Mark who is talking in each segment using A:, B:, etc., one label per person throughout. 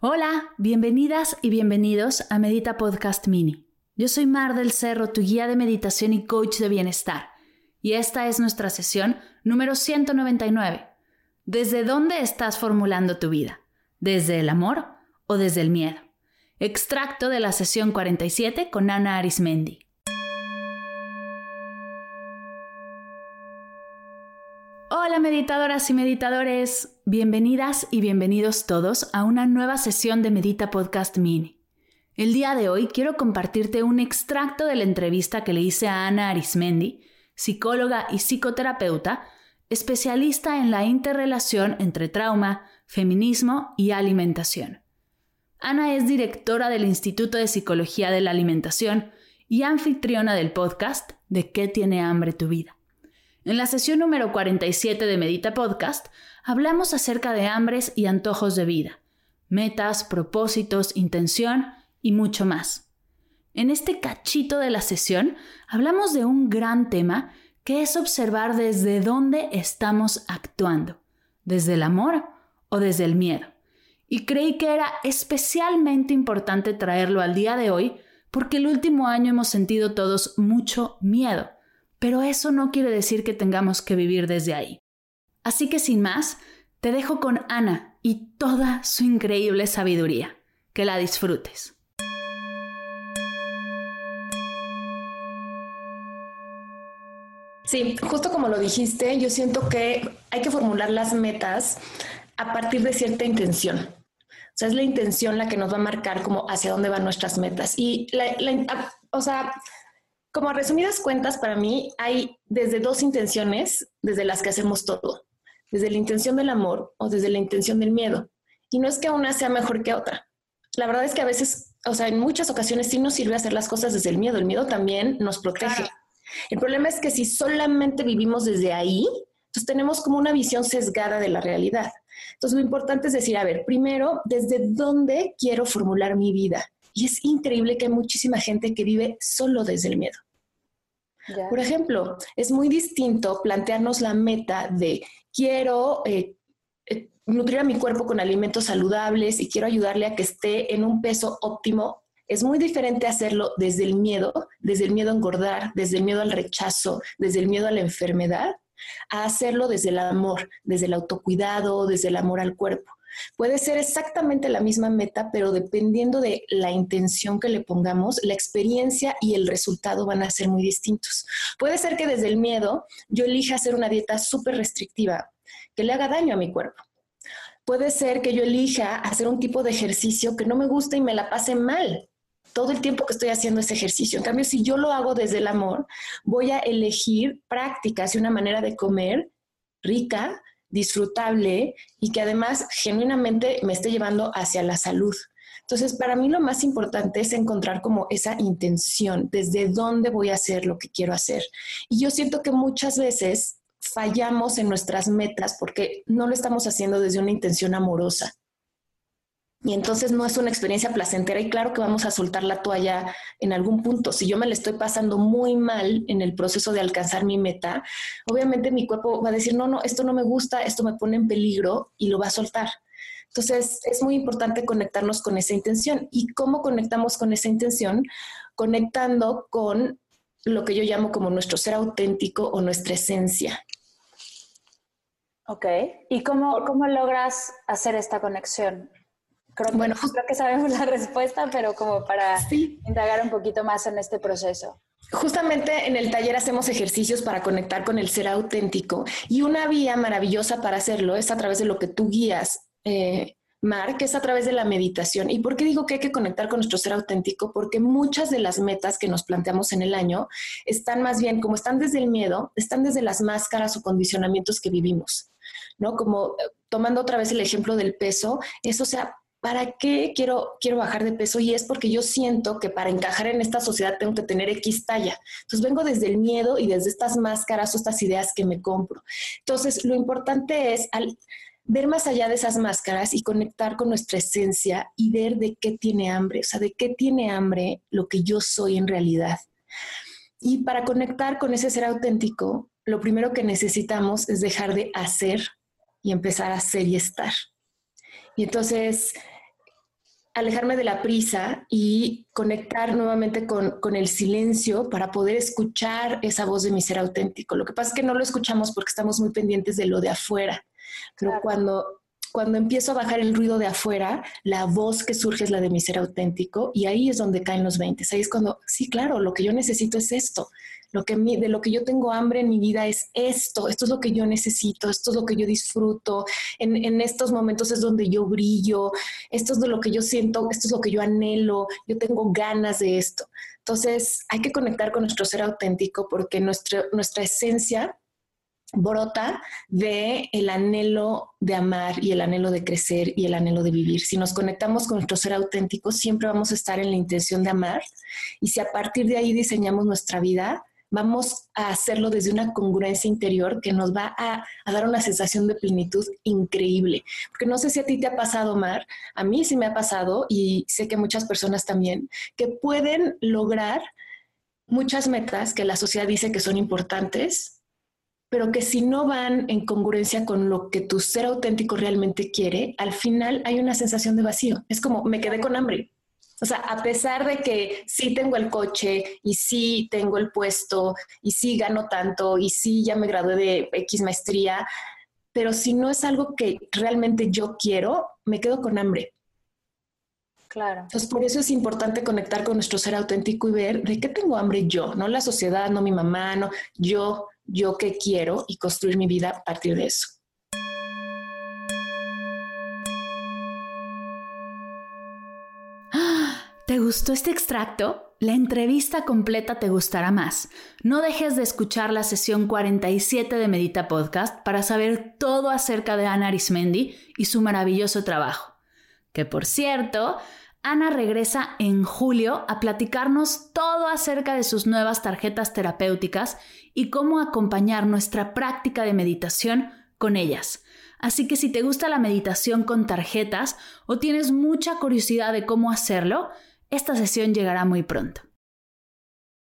A: Hola, bienvenidas y bienvenidos a Medita Podcast Mini. Yo soy Mar del Cerro, tu guía de meditación y coach de bienestar, y esta es nuestra sesión número 199. ¿Desde dónde estás formulando tu vida? ¿Desde el amor o desde el miedo? Extracto de la sesión 47 con Ana Arismendi. Hola meditadoras y meditadores, bienvenidas y bienvenidos todos a una nueva sesión de Medita Podcast Mini. El día de hoy quiero compartirte un extracto de la entrevista que le hice a Ana Arismendi, psicóloga y psicoterapeuta, especialista en la interrelación entre trauma, feminismo y alimentación. Ana es directora del Instituto de Psicología de la Alimentación y anfitriona del podcast ¿De qué tiene hambre tu vida? En la sesión número 47 de Medita Podcast hablamos acerca de hambres y antojos de vida, metas, propósitos, intención y mucho más. En este cachito de la sesión hablamos de un gran tema que es observar desde dónde estamos actuando, desde el amor o desde el miedo y creí que era especialmente importante traerlo al día de hoy porque el último año hemos sentido todos mucho miedo, pero eso no quiere decir que tengamos que vivir desde ahí. Así que sin más, te dejo con Ana y toda su increíble sabiduría. Que la disfrutes.
B: Sí, justo como lo dijiste, yo siento que hay que formular las metas a partir de cierta intención. O sea, es la intención la que nos va a marcar como hacia dónde van nuestras metas. Y, la, o sea, como resumidas cuentas, para mí hay desde dos intenciones desde las que hacemos todo. Desde la intención del amor o desde la intención del miedo. Y no es que una sea mejor que otra. La verdad es que a veces, o sea, en muchas ocasiones sí nos sirve hacer las cosas desde el miedo. El miedo también nos protege. El problema es que si solamente vivimos desde ahí, entonces tenemos como una visión sesgada de la realidad. Entonces, lo importante es decir, a ver, primero, ¿desde dónde quiero formular mi vida? Y es increíble que hay muchísima gente que vive solo desde el miedo. Por ejemplo, es muy distinto plantearnos la meta de quiero eh, eh, nutrir a mi cuerpo con alimentos saludables y quiero ayudarle a que esté en un peso óptimo. Es muy diferente hacerlo desde el miedo, desde el miedo a engordar, desde el miedo al rechazo, desde el miedo a la enfermedad, a hacerlo desde el amor, desde el autocuidado, desde el amor al cuerpo. Puede ser exactamente la misma meta, pero dependiendo de la intención que le pongamos, la experiencia y el resultado van a ser muy distintos. Puede ser que desde el miedo yo elija hacer una dieta súper restrictiva que le haga daño a mi cuerpo. Puede ser que yo elija hacer un tipo de ejercicio que no me gusta y me la pase mal todo el tiempo que estoy haciendo ese ejercicio. En cambio, si yo lo hago desde el amor, voy a elegir prácticas y una manera de comer rica, disfrutable y que además genuinamente me esté llevando hacia la salud. Entonces, para mí lo más importante es encontrar como esa intención, desde dónde voy a hacer lo que quiero hacer. Y yo siento que muchas veces fallamos en nuestras metas porque no lo estamos haciendo desde una intención amorosa. Y entonces no es una experiencia placentera y claro que vamos a soltar la toalla en algún punto. Si yo me la estoy pasando muy mal en el proceso de alcanzar mi meta, obviamente mi cuerpo va a decir, no, no, esto no me gusta, esto me pone en peligro y lo va a soltar. Entonces es muy importante conectarnos con esa intención. ¿Y cómo conectamos con esa intención? Conectando con lo que yo llamo como nuestro ser auténtico o nuestra esencia.
A: Ok. ¿Y cómo, cómo logras hacer esta conexión? Bueno, creo que sabemos la respuesta, pero como para indagar un poquito más en este proceso.
B: Justamente en el taller hacemos ejercicios para conectar con el ser auténtico y una vía maravillosa para hacerlo es a través de lo que tú guías, eh, Mar, que es a través de la meditación. ¿Y por qué digo que hay que conectar con nuestro ser auténtico? Porque muchas de las metas que nos planteamos en el año están más bien, como están desde el miedo, están desde las máscaras o condicionamientos que vivimos, ¿no? Como eh, tomando otra vez el ejemplo del peso, eso se ha ¿para qué quiero, quiero bajar de peso? Y es porque yo siento que para encajar en esta sociedad tengo que tener X talla. Entonces vengo desde el miedo y desde estas máscaras o estas ideas que me compro. Entonces lo importante es al ver más allá de esas máscaras y conectar con nuestra esencia y ver de qué tiene hambre, o sea, de qué tiene hambre lo que yo soy en realidad. Y para conectar con ese ser auténtico, lo primero que necesitamos es dejar de hacer y empezar a ser y estar. Y entonces, alejarme de la prisa y conectar nuevamente con, con, el silencio para poder escuchar esa voz de mi ser auténtico. Lo que pasa es que no lo escuchamos porque estamos muy pendientes de lo de afuera, pero cuando, cuando empiezo a bajar el ruido de afuera, la voz que surge es la de mi ser auténtico y ahí es donde caen los 20. Ahí es cuando, sí, claro, lo que yo necesito es esto. Lo que de lo que yo tengo hambre en mi vida es esto, esto es lo que yo necesito, esto es lo que yo disfruto, en, en, estos momentos es donde yo brillo, esto es de lo que yo siento, esto es lo que yo anhelo, yo tengo ganas de esto. Entonces hay que conectar con nuestro ser auténtico porque nuestra, nuestra esencia brota de el anhelo de amar y el anhelo de crecer y el anhelo de vivir. Si nos conectamos con nuestro ser auténtico, siempre vamos a estar en la intención de amar y si a partir de ahí diseñamos nuestra vida, vamos a hacerlo desde una congruencia interior que nos va a, dar una sensación de plenitud increíble. Porque no sé si a ti te ha pasado, Mar, a mí sí me ha pasado y sé que muchas personas también, que pueden lograr muchas metas que la sociedad dice que son importantes, pero que si no van en congruencia con lo que tu ser auténtico realmente quiere, al final hay una sensación de vacío. Es como, me quedé con hambre o sea, a pesar de que sí tengo el coche y sí tengo el puesto y sí gano tanto y sí ya me gradué de X maestría, pero si no es algo que realmente yo quiero, me quedo con hambre.
A: Claro.
B: Entonces, por eso es importante conectar con nuestro ser auténtico y ver de qué tengo hambre yo, no la sociedad, no mi mamá, no yo, yo qué quiero y construir mi vida a partir de eso.
A: ¿Te gustó este extracto? La entrevista completa te gustará más. No dejes de escuchar la sesión 47 de Medita Podcast para saber todo acerca de Ana Arismendi y su maravilloso trabajo. Que por cierto, Ana regresa en julio a platicarnos todo acerca de sus nuevas tarjetas terapéuticas y cómo acompañar nuestra práctica de meditación con ellas. Así que si te gusta la meditación con tarjetas o tienes mucha curiosidad de cómo hacerlo, esta sesión llegará muy pronto.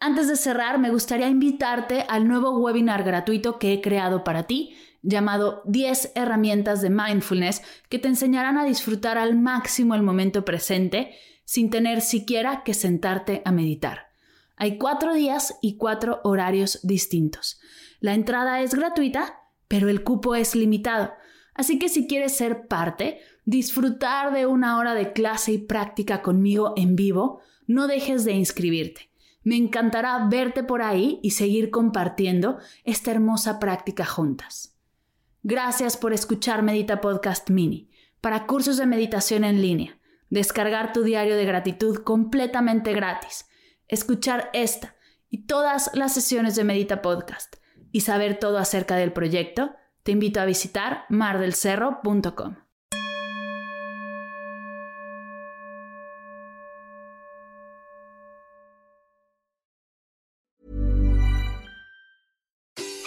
A: Antes de cerrar, me gustaría invitarte al nuevo webinar gratuito que he creado para ti, llamado 10 herramientas de mindfulness que te enseñarán a disfrutar al máximo el momento presente sin tener siquiera que sentarte a meditar. Hay cuatro días y cuatro horarios distintos. La entrada es gratuita, pero el cupo es limitado. Así que si quieres ser parte, disfrutar de una hora de clase y práctica conmigo en vivo, no dejes de inscribirte. Me encantará verte por ahí y seguir compartiendo esta hermosa práctica juntas. Gracias por escuchar Medita Podcast Mini para cursos de meditación en línea, descargar tu diario de gratitud completamente gratis, escuchar esta y todas las sesiones de Medita Podcast y saber todo acerca del proyecto te invito a visitar mardelcerro.com.